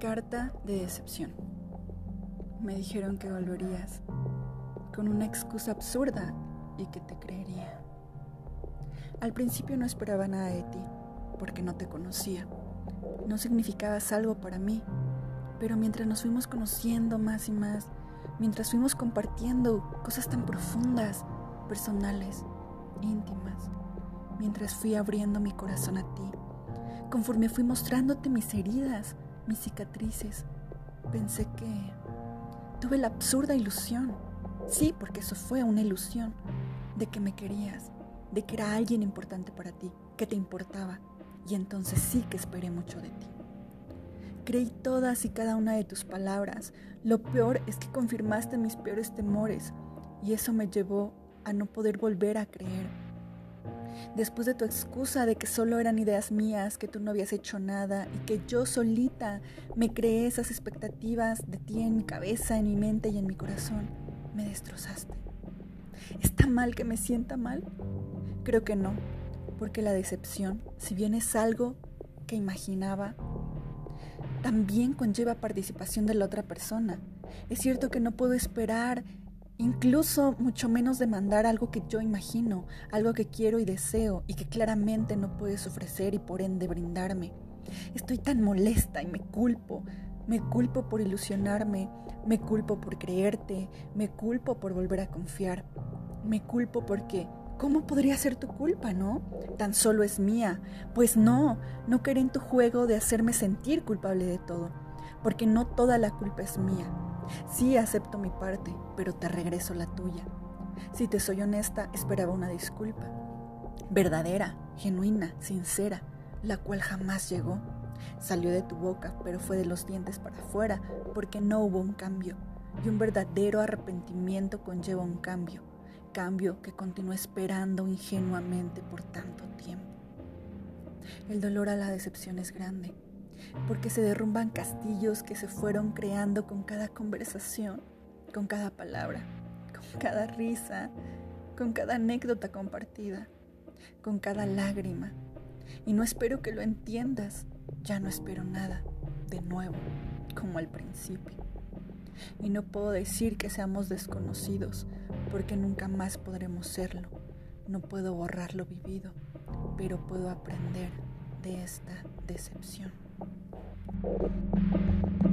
Carta de decepción. Me dijeron que volverías con una excusa absurda y que te creería. Al principio no esperaba nada de ti, porque no te conocía. No significabas algo para mí, pero mientras nos fuimos conociendo más y más, mientras fuimos compartiendo cosas tan profundas, personales, íntimas, mientras fui abriendo mi corazón a ti, conforme fui mostrándote mis heridas, mis cicatrices, pensé que tuve la absurda ilusión, sí, porque eso fue una ilusión, de que me querías, de que era alguien importante para ti, que te importaba, y entonces sí que esperé mucho de ti. Creí todas y cada una de tus palabras. Lo peor es que confirmaste mis peores temores y eso me llevó a no poder volver a creer después de tu excusa de que solo eran ideas mías, que tú no habías hecho nada y que yo solita me creé esas expectativas de ti en mi cabeza, en mi mente y en mi corazón, me destrozaste. ¿Está mal que me sienta mal? Creo que no, porque la decepción, si bien es algo que imaginaba, también conlleva participación de la otra persona. Es cierto que no puedo esperar Incluso mucho menos demandar algo que yo imagino, algo que quiero y deseo y que claramente no puedes ofrecer y por ende brindarme. Estoy tan molesta y me culpo. Me culpo por ilusionarme, me culpo por creerte, me culpo por volver a confiar. Me culpo porque ¿Cómo podría ser tu culpa, no? Tan solo es mía. Pues no, no queré en tu juego de hacerme sentir culpable de todo, porque no toda la culpa es mía. Sí acepto mi parte, pero te regreso la tuya. Si te soy honesta, esperaba una disculpa. Verdadera, genuina, sincera, la cual jamás llegó. Salió de tu boca, pero fue de los dientes para afuera, porque no hubo un cambio. Y un verdadero arrepentimiento conlleva un cambio. Cambio que continúa esperando ingenuamente por tanto tiempo. El dolor a la decepción es grande porque se derrumban castillos que se fueron creando con cada conversación, con cada palabra, con cada risa, con cada anécdota compartida, con cada lágrima. Y no espero que lo entiendas, ya no espero nada, de nuevo, como al principio. Y no puedo decir que seamos desconocidos, porque nunca más podremos serlo. No puedo borrar lo vivido, pero puedo aprender de esta decepción. Thank you.